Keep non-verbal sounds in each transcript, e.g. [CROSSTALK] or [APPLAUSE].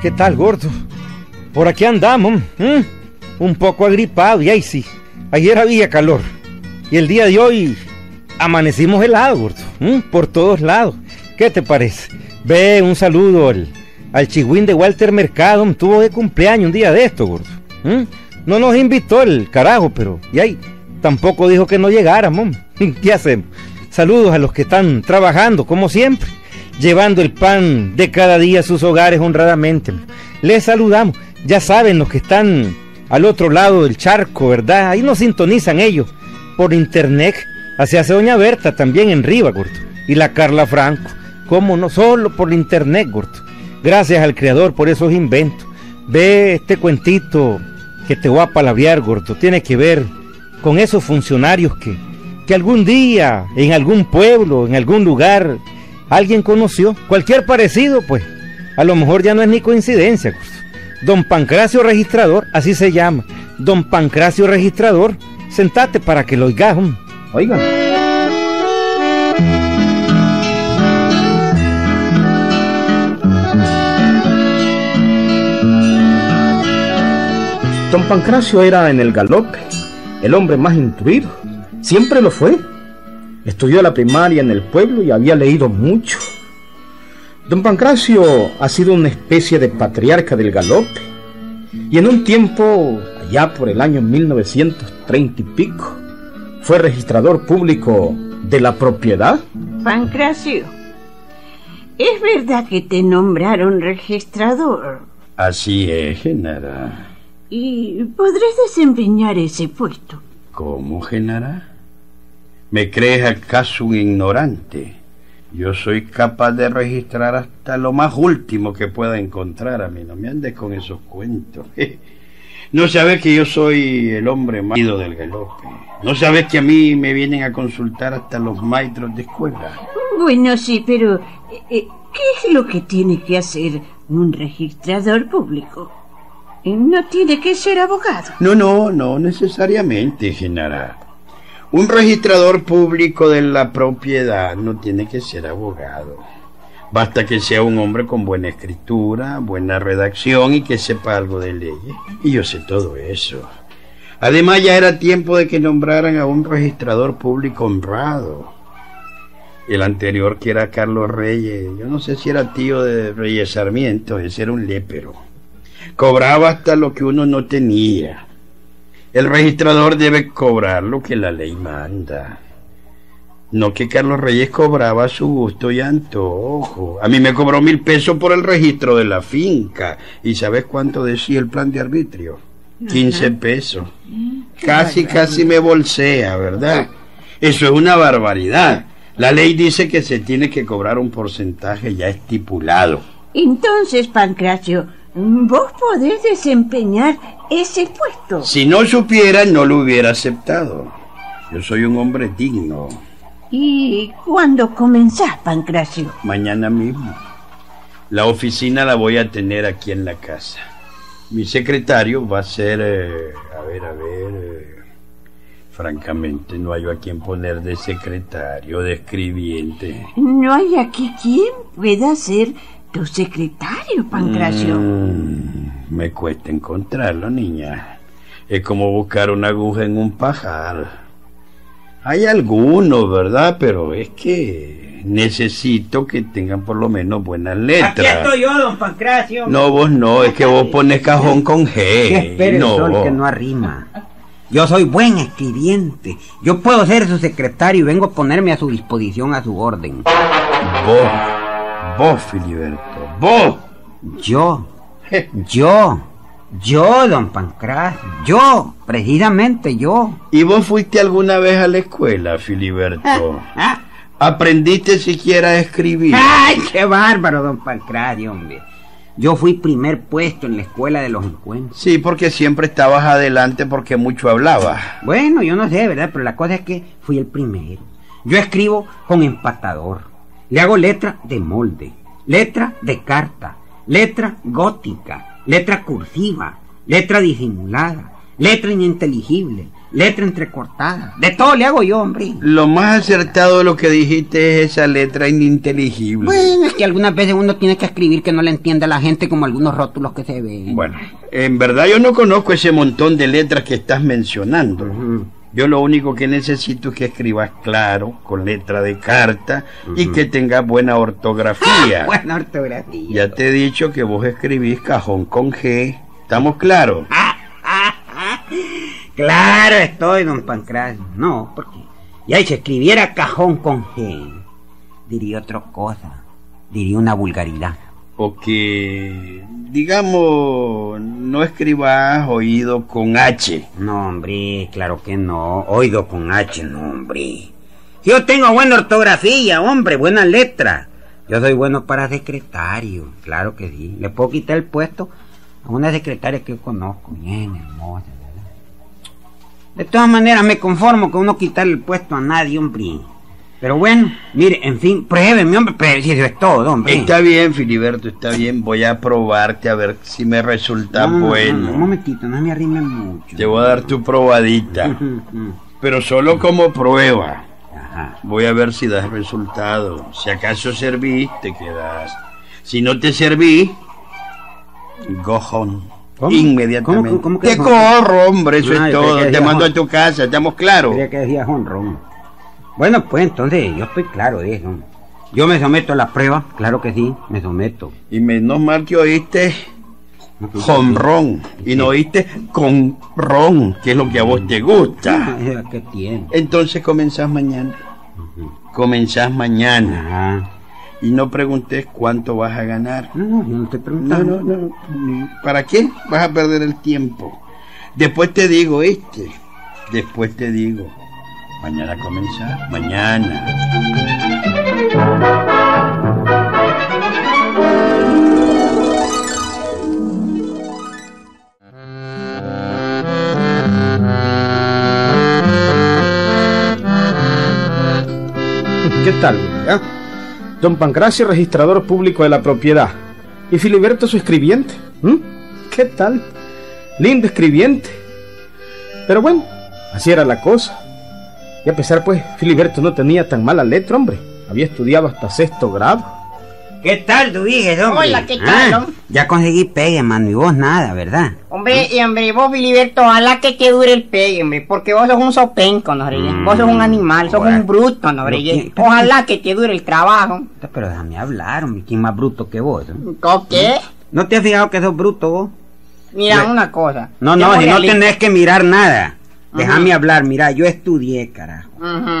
¿Qué tal, gordo? Por aquí andamos, un poco agripado, y ahí sí. Ayer había calor. Y el día de hoy amanecimos helado, gordo. Por todos lados. ¿Qué te parece? Ve, un saludo al, al de Walter Mercado. Tuvo de cumpleaños un día de esto, gordo. No nos invitó el carajo, pero... Y ahí tampoco dijo que no llegáramos. [LAUGHS] ¿Qué hacemos? Saludos a los que están trabajando, como siempre llevando el pan de cada día a sus hogares honradamente. Les saludamos. Ya saben los que están al otro lado del charco, ¿verdad? Ahí nos sintonizan ellos por internet. Así hace Doña Berta también en Riva, gordo. Y la Carla Franco. ¿Cómo no? Solo por internet, gordo. Gracias al Creador por esos inventos. Ve este cuentito que te voy a palabrear, gordo. Tiene que ver con esos funcionarios que, que algún día, en algún pueblo, en algún lugar, alguien conoció. Cualquier parecido, pues, a lo mejor ya no es ni coincidencia. Don Pancracio Registrador, así se llama. Don Pancracio Registrador, sentate para que lo oigas. Oigan. Don Pancracio era en el galope el hombre más instruido. Siempre lo fue. Estudió la primaria en el pueblo y había leído mucho. Don Pancracio ha sido una especie de patriarca del galope. Y en un tiempo, allá por el año 1930 y pico, fue registrador público de la propiedad. Pancracio, ¿es verdad que te nombraron registrador? Así es, Genara. ¿Y podrás desempeñar ese puesto? ¿Cómo, Genara? ¿Me crees acaso un ignorante? Yo soy capaz de registrar hasta lo más último que pueda encontrar a mí. No me andes con esos cuentos. [LAUGHS] No sabes que yo soy el hombre más ido del galope. No sabes que a mí me vienen a consultar hasta los maestros de escuela. Bueno, sí, pero eh, eh, ¿qué es lo que tiene que hacer un registrador público? Eh, No tiene que ser abogado. No, no, no necesariamente, Genara. Un registrador público de la propiedad no tiene que ser abogado. Basta que sea un hombre con buena escritura, buena redacción y que sepa algo de leyes. Y yo sé todo eso. Además ya era tiempo de que nombraran a un registrador público honrado. El anterior que era Carlos Reyes, yo no sé si era tío de Reyes Sarmiento, ese era un lépero. Cobraba hasta lo que uno no tenía. El registrador debe cobrar lo que la ley manda. No que Carlos Reyes cobraba a su gusto y antojo. A mí me cobró mil pesos por el registro de la finca. ¿Y sabes cuánto decía el plan de arbitrio? 15 pesos. Casi, casi me bolsea, ¿verdad? Eso es una barbaridad. La ley dice que se tiene que cobrar un porcentaje ya estipulado. Entonces, Pancracio, vos podés desempeñar ese puesto. Si no supiera, no lo hubiera aceptado. Yo soy un hombre digno. ¿Y cuándo comenzás, Pancracio? Mañana mismo. La oficina la voy a tener aquí en la casa. Mi secretario va a ser... eh, a ver, a ver... eh, francamente, no hay a quien poner de secretario, de escribiente. No hay aquí quien pueda ser tu secretario, Pancracio. Mm, me cuesta encontrarlo, niña. Es como buscar una aguja en un pajar. Hay algunos, ¿verdad? Pero es que necesito que tengan por lo menos buenas letras. Aquí estoy yo, don Pancracio. No, vos no, es que vos pones cajón con G. Espere, no. Sol, que no arrima. Yo soy buen escribiente. Yo puedo ser su secretario y vengo a ponerme a su disposición a su orden. Vos, vos, Filiberto, vos. Yo, [LAUGHS] yo, yo, don Pancracio, yo, precisamente yo. ¿Y vos fuiste alguna vez a la escuela, Filiberto? [LAUGHS] ¿Aprendiste siquiera a escribir? ¡Ay, qué bárbaro, don Pancracio, hombre! Yo fui primer puesto en la escuela de los encuentros. Sí, porque siempre estabas adelante porque mucho hablabas. Bueno, yo no sé, ¿verdad? Pero la cosa es que fui el primero. Yo escribo con empatador. Le hago letra de molde, letra de carta, letra gótica, letra cursiva, letra disimulada, letra ininteligible, letra entrecortada. De todo le hago yo, hombre. Lo más acertado de lo que dijiste es esa letra ininteligible. Bueno, es que algunas veces uno tiene que escribir que no le entiende a la gente como algunos rótulos que se ven. Bueno, en verdad yo no conozco ese montón de letras que estás mencionando. Yo lo único que necesito es que escribas claro, con letra de carta, y que tengas buena ortografía. [LAUGHS] Buena ortografía. Ya te he dicho que vos escribís cajón con G. ¿Estamos claros? [LAUGHS] Claro estoy, don Pancracio. No, porque ya si escribiera cajón con G, diría otra cosa. Diría una vulgaridad. O que, digamos, no escribas oído con H. No, hombre, claro que no. Oído con H, no, hombre. Yo tengo buena ortografía, hombre, buena letra. Yo soy bueno para secretario, claro que sí. Le puedo quitar el puesto a una secretaria que yo conozco, bien hermosa. De todas maneras, me conformo con no quitarle el puesto a nadie, hombre. Pero bueno, mire, en fin, pruébeme, hombre, pero si eso es todo, hombre. Está bien, Filiberto, está bien. Voy a probarte a ver si me resulta No, no, no, bueno. no, un momentito, no me arrime mucho. Te voy a dar tu probadita, [LAUGHS] pero solo como prueba. Ajá. Voy a ver si das resultado. Si acaso servís, te quedas. Si no te serví, go home. ¿Cómo? Inmediatamente. ¿Cómo, cómo que te corro, hombre, eso Ah, es todo. Te mando a tu casa, ¿estamos claros? Que decía honrón. Bueno, pues entonces yo estoy claro de eso. Yo me someto a la prueba, claro que sí, me someto. Y menos mal que oíste jonrón y no oíste con ron, que es lo que a vos te gusta. Ah, ¿Qué tiene? Entonces comenzás mañana. Comenzás mañana. Ajá. Y no preguntes cuánto vas a ganar. No, no, yo no estoy No, preguntando. no, no. ¿Para qué vas a perder el tiempo? Después te digo, este. Después te digo. Mañana comenzar. Mañana. ¿Qué tal? ah? Don Pancracio, registrador público de la propiedad. Y Filiberto, su escribiente. ¿m? ¿Qué tal? Lindo escribiente. Pero bueno, así era la cosa. Y a pesar, pues, Filiberto no tenía tan mala letra, hombre. Había estudiado hasta sexto grado. ¿Qué tal, tú dices, hombre? Hola, ¿qué tal, Ah, ya conseguí pegue, mano, y vos nada, ¿verdad? Hombre, y hombre, vos, Filiberto, ojalá que te dure el pegue, hombre, porque vos sos un sopenco, ¿no, reyes? Vos sos un animal, sos Ahora, un bruto, ¿no, pero reyes? ¿qué? Ojalá que te dure el trabajo. Pero déjame hablar, hombre, ¿quién más bruto que vos? eh? ¿Con qué? ¿No te has fijado que sos bruto vos? Mira, una cosa. No, no, si no tenés que mirar nada. Déjame hablar, mira, yo estudié, carajo.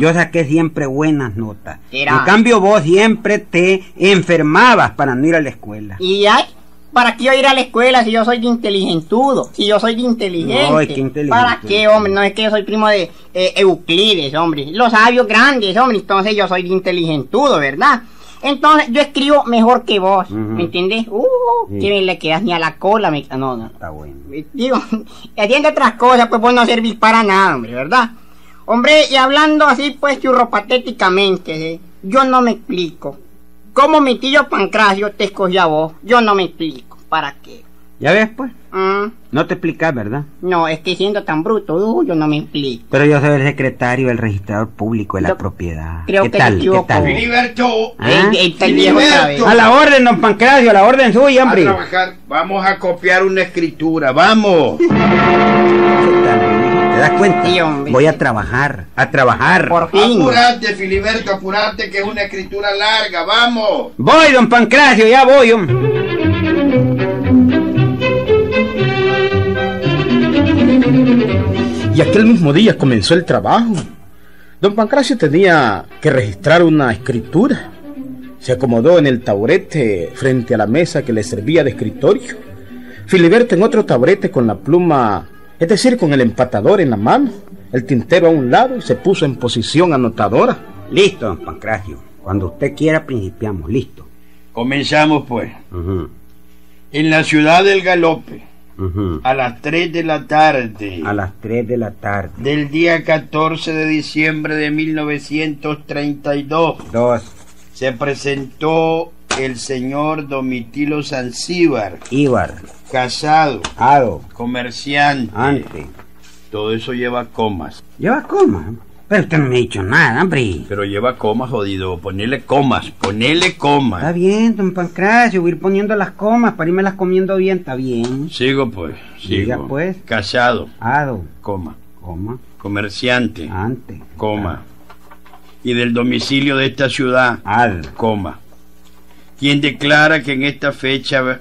Yo saqué siempre buenas notas. Mira. En cambio, vos siempre te enfermabas para no ir a la escuela. Y ay, ¿para qué yo ir a la escuela si yo soy de inteligentudo? Si yo soy de inteligente. Ay, qué inteligente. ¿Para qué, hombre? No es que yo soy primo de eh, Euclides, hombre. Los sabios grandes, hombre. Entonces yo soy de inteligentudo, ¿verdad? Entonces yo escribo mejor que vos. ¿me entendés? Uh, Sí. que le quedas ni a la cola, me... No, no. Está bueno. Digo, [LAUGHS] haciendo otras cosas, pues vos no servís para nada, hombre, ¿verdad? Hombre, y hablando así, pues, churro patéticamente, ¿eh? yo no me explico. ¿Cómo mi tío Pancracio te escogió a vos? Yo no me explico. ¿Para qué? ¿Ya ves, pues? Mm, No te explicas, ¿verdad? no, es que siendo tan bruto, uh, yo no me explico. Pero yo soy el secretario del registrador público de la Yo propiedad. creo ¿Qué que tal? ¿Qué equivoco. tal? Filiberto, ¿Ah? El vez. A la orden, don Pancracio, a la orden suya, a hombre. trabajar. Vamos a copiar una escritura. Vamos. ¿Qué [LAUGHS] tal? ¿Te das cuenta? Sí, hombre. Voy a trabajar, a trabajar. Por fin. Apurate, Filiberto, apurate, que es una escritura larga. Vamos. Voy, don Pancracio, ya voy. hombre. Y aquel mismo día comenzó el trabajo. Don Pancracio tenía que registrar una escritura. Se acomodó en el taburete frente a la mesa que le servía de escritorio. Filiberto en otro taburete con la pluma, es decir, con el empatador en la mano, el tintero a un lado y se puso en posición anotadora. Listo, don Pancracio. Cuando usted quiera, principiamos. Listo. Comenzamos, pues. En la ciudad del Galope, a las 3 de la tarde. A las 3 de la tarde. del día 14 de diciembre de 1932 Dos. se presentó el señor Domitilo Zanzíbar, Ibar. casado, Ado. comerciante, Ante. Todo eso lleva comas. Lleva coma. Pero usted no me ha dicho nada, hombre. Pero lleva comas, jodido. Ponele comas, ponele Está comas. bien, don Pancracio, voy a ir poniendo las comas para irme las comiendo bien, está bien. Sigo pues, Diga, sigo. pues. Casado, Ado, coma. coma, Comerciante, antes. coma. Y del domicilio de esta ciudad, Ad. coma. Quien declara que en esta fecha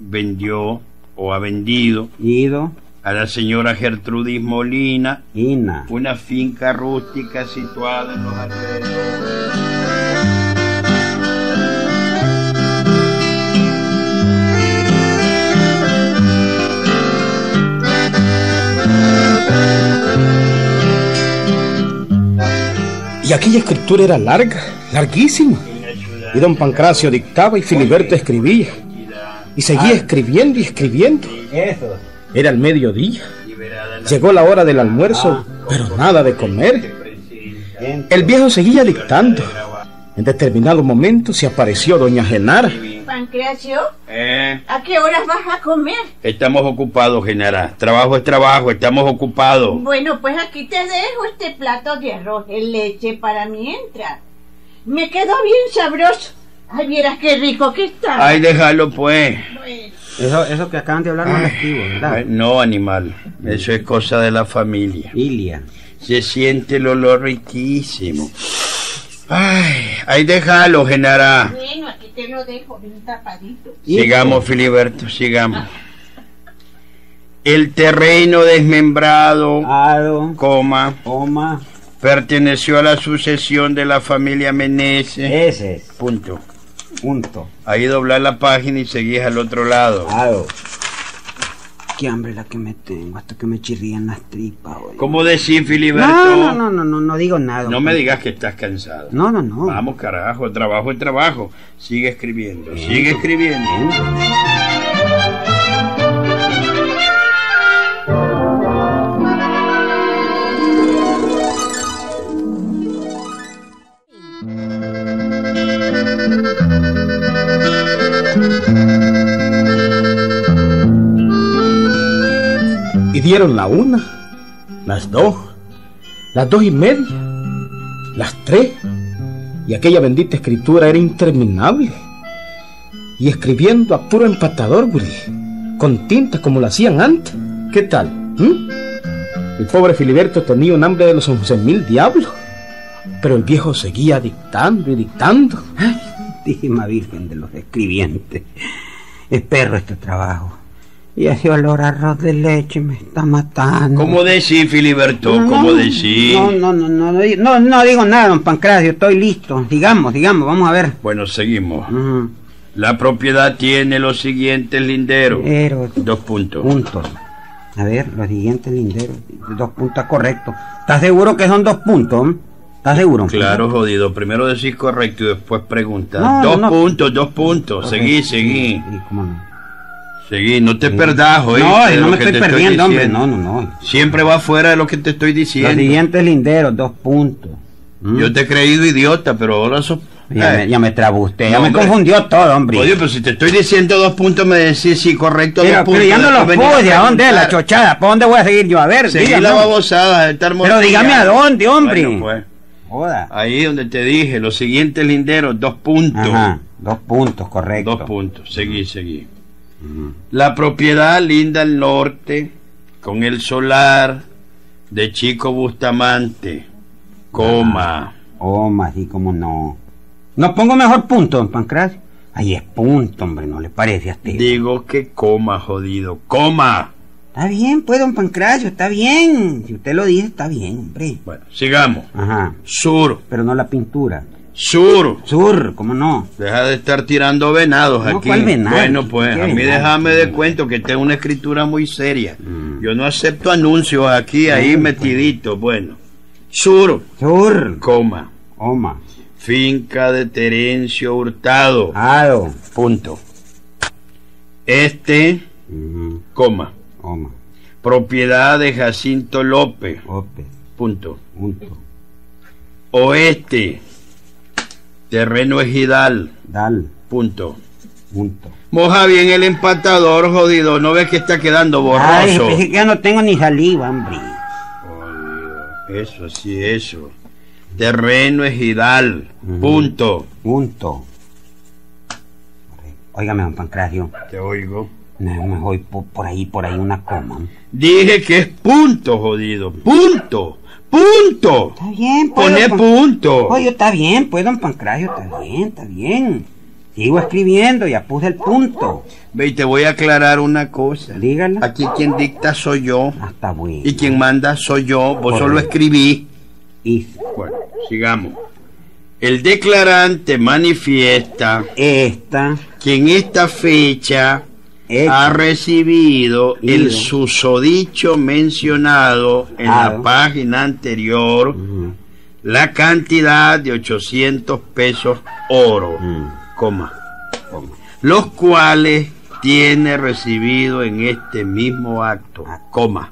vendió o ha vendido Ido, a la señora Gertrudis Molina Ina. una finca rústica situada en los alrededores. Y aquella escritura era larga, larguísima. Y don Pancracio dictaba y Filiberto escribía. Y seguía escribiendo y escribiendo. Eso. Era el mediodía. Llegó la hora del almuerzo, pero nada de comer. El viejo seguía dictando. En determinado momento se apareció doña Genara. Pancracio, Eh, ¿a qué horas vas a comer? estamos ocupados, Genara. Trabajo es trabajo, estamos ocupados. Bueno, pues aquí te dejo este plato de arroz en leche para mientras. Me quedó bien sabroso. Ay, vieras qué rico que está. Ay, déjalo pues. Eso, eso que acaban de hablar no es activo, ¿verdad? No, animal. Eso es cosa de la familia. Ilia. Se siente el olor riquísimo. Ay, ay, déjalo, Genara. bueno, aquí te lo dejo bien tapadito. Sigamos, Filiberto, sigamos. El terreno desmembrado, Ado, coma, coma, perteneció a la sucesión de la familia Meneses. ese es, Punto. Punto. Ahí doblar la página y seguís al otro lado. Ado. Qué hambre la que me tengo, hasta que me chirrían las tripas, oye. ¿Cómo decís, Filiberto? No, no, no, no, no, no digo nada. No me digas que estás cansado. No, no, no. Vamos, carajo, trabajo es trabajo. Sigue escribiendo, sigue escribiendo. Dieron la una, las dos, las dos y media, las tres. Y aquella bendita escritura era interminable. Y escribiendo a puro empatador, Willy, con tinta como lo hacían antes. ¿Qué tal? ¿Mm? El pobre Filiberto tenía un hambre de los once mil diablos. Pero el viejo seguía dictando y dictando. Santísima Virgen de los escribientes. Es perro este trabajo. Y ese olor a arroz de leche me está matando. ¿Cómo decís, Filiberto? No, ¿Cómo decís? No, no, no, no, no, no, digo nada, don Pancracio, estoy listo. Digamos, digamos, vamos a ver. Bueno, seguimos. La propiedad tiene los siguientes linderos. Pero, Dos puntos. puntos. A ver, los siguientes linderos. Dos puntos correctos. ¿Estás seguro que son dos puntos? ¿Estás seguro? Claro, jodido. Primero decís correcto y después preguntas. No, dos no, puntos, dos puntos. Seguí, Correcto. seguí. Sí, cómo no. Seguí, no te perdás, oíste, No, no me estoy perdiendo, hombre. No, no, no. Siempre va fuera de lo que te estoy Los diciendo. siguientes linderos, dos puntos. ¿Mm? Yo te he creído idiota, pero ahora sos... Ya, Eh, me, ya me trabó usted, ya me confundió todo, hombre. Oye, pero si te estoy diciendo dos puntos, me decís sí, correcto, pero, dos puntos. pero ya no después lo venís puse, ¿a dónde? La chochada, ¿para dónde voy a seguir yo? A ver, Seguí dígame. la babosada, estar Pero dígame a dónde, hombre. Bueno, pues, Joda. ahí donde te dije, los siguientes linderos, dos puntos. Ajá, dos puntos, correcto. Dos puntos, seguí, seguí. La propiedad linda al norte, con el solar de Chico Bustamante, coma. Oh, más y como no. No pongo mejor punto, don Pancracio. Ahí es punto, hombre, ¿no le parece a usted? Digo que coma, jodido, coma. Está bien, pues, don Pancracio, está bien. Si usted lo dice, está bien, hombre. Bueno, sigamos. Ajá, Sur, pero no la pintura. Sur. Sur, ¿cómo no? Deja de estar tirando venados No, aquí. ¿cuál venado? Bueno, pues, ¿Qué a mí venado? déjame de cuento que tengo una escritura muy seria. Mm. Yo no acepto anuncios aquí, ahí Mm, metiditos. Bueno, sur, Sur, coma, Oma, finca de Terencio Hurtado, Ado, punto. Este, coma, Oma, propiedad de Jacinto López, Ope, punto. punto, Oeste, terreno ejidal, Dal, punto. punto. Moja bien el empatador, jodido. ¿No ves que está quedando Ay, borroso? que ya no tengo ni saliva, hombre. Eso, sí, eso. Terreno ejidal. Punto. Punto. Óigame, don Pancracio. Te oigo. Me, me voy por, por ahí, por ahí una coma. Dije que es punto, jodido. Punto. Punto. Está bien, pues. Don Pan- punto. Oye, está bien, pues, don Pancracio, está bien, está bien. Sigo escribiendo, ya puse el punto. Ve, y te voy a aclarar una cosa. Dígala. Aquí quien dicta soy yo. Ah, está bueno. Y quien manda soy yo. Vos solo escribí. Y Bueno, sigamos. El declarante manifiesta esta, que en esta fecha ha recibido el susodicho mencionado en Ah. la página anterior la cantidad de 800 pesos oro, ujú, coma, coma. los cuales tiene recibido en este mismo acto, Ah. coma,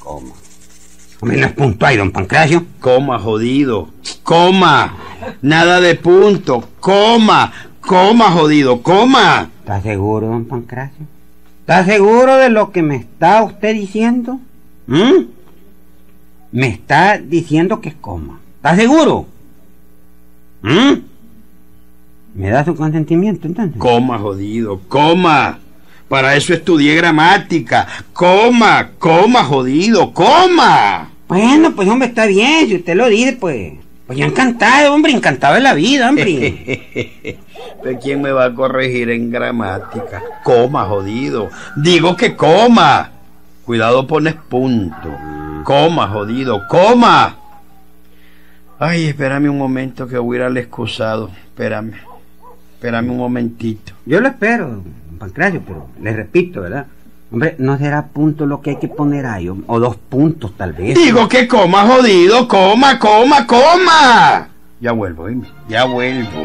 coma. No es punto ahí, don Pancracio. coma jodido, coma, nada de punto, coma, coma jodido, coma. ¿Está seguro, don Pancracio? ¿Está seguro de lo que me está usted diciendo? ¿Mm? Me está diciendo que es coma. ¿Está seguro? ¿Mm? ¿Me da su consentimiento entonces? Coma, jodido, coma. Para eso estudié gramática. Coma, coma, jodido, coma. Bueno, pues hombre, está bien, si usted lo dice, pues... Pues yo encantado, hombre, encantado de la vida, hombre. [LAUGHS] ¿De quién me va a corregir en gramática? Coma, jodido. Digo que coma. Cuidado, pones punto. Coma, jodido, coma. Ay, espérame un momento que voy a ir al excusado. Espérame. Espérame un momentito. Yo lo espero, don Pancracio, pero le repito, ¿verdad? Hombre, no será punto lo que hay que poner ahí, o o dos puntos tal vez. Digo que coma, jodido, coma, coma, coma. Ya vuelvo, dime. Ya vuelvo.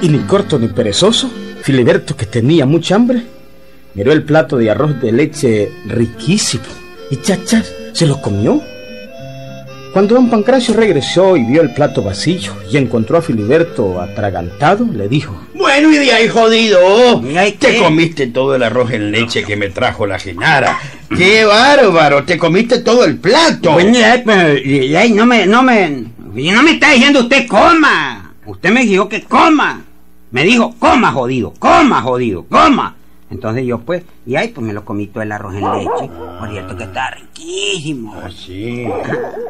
Y ni corto ni perezoso, Filiberto, que tenía mucha hambre, miró el plato de arroz de leche riquísimo y chachas se lo comió. Cuando don Pancracio regresó y vio el plato vacío y encontró a Filiberto atragantado, le dijo: Bueno, y de ahí, jodido. ¿Y ahí Te comiste todo el arroz en leche que me trajo la Genara. ¡Qué bárbaro! Te comiste todo el plato. Bueno, ya, pero, y- y- no me, no me, y no me está diciendo usted coma. Usted me dijo que coma. Me dijo, coma jodido, coma jodido, coma. Entonces yo pues, y ahí pues me lo comí todo el arroz en leche. Por cierto que está riquísimo. Así.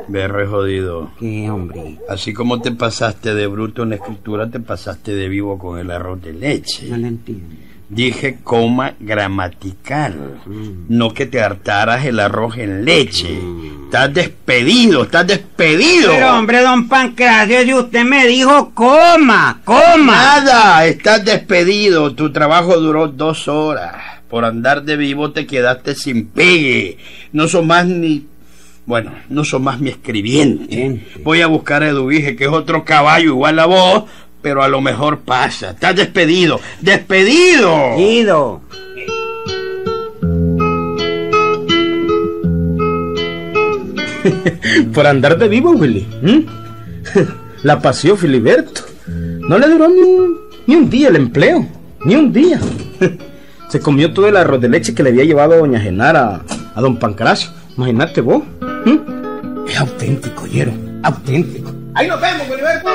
Berre jodido. Qué hombre. Así como te pasaste de bruto en la escritura, te pasaste de vivo con el arroz de leche. No le entiendo. Dije coma gramatical, no que te hartaras el arroz en leche. Estás despedido, estás despedido. Pero hombre, don Pancracio, si usted me dijo coma, coma. Nada, estás despedido. Tu trabajo duró dos horas. Por andar de vivo te quedaste sin pegue. No son más ni... Bueno, no son más mi escribiente. Voy a buscar a Eduvige, que es otro caballo igual a vos, pero a lo mejor pasa. Estás despedido. ¡Despedido! Guido. [LAUGHS] Por andar de vivo, Willy. ¿m? [LAUGHS] La paseó Filiberto. No le duró ni un, ni un día el empleo. Ni un día. [LAUGHS] Se comió todo el arroz de leche que le había llevado doña Genara a don Pancracio. Imagínate vos. ¿m? Es auténtico, Yero. Auténtico. Ahí nos vemos, Filiberto.